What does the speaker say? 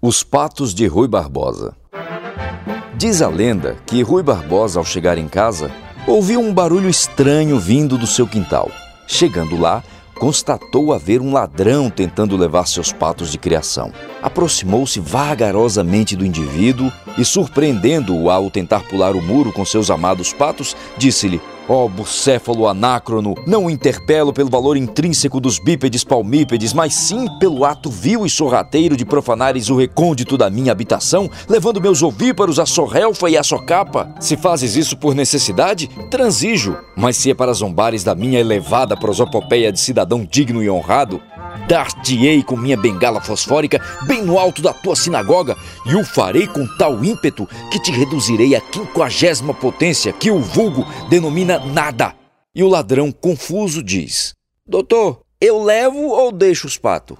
Os patos de Rui Barbosa. Diz a lenda que Rui Barbosa, ao chegar em casa, ouviu um barulho estranho vindo do seu quintal. Chegando lá, constatou haver um ladrão tentando levar seus patos de criação. Aproximou-se vagarosamente do indivíduo e, surpreendendo-o ao tentar pular o muro com seus amados patos, disse-lhe: Ó oh, bucéfalo anacrono, não o interpelo pelo valor intrínseco dos bípedes palmípedes, mas sim pelo ato vil e sorrateiro de profanares o recôndito da minha habitação, levando meus ovíparos à sorrelfa e à socapa. Se fazes isso por necessidade, transijo, mas se é para zombares da minha elevada prosopopeia de cidadão digno e honrado, dar-te-ei com minha bengala fosfórica bem no alto da tua sinagoga, e o farei com tal ímpeto que te reduzirei à quinquagésima potência que o vulgo denomina nada. E o ladrão confuso diz: Doutor, eu levo ou deixo os patos?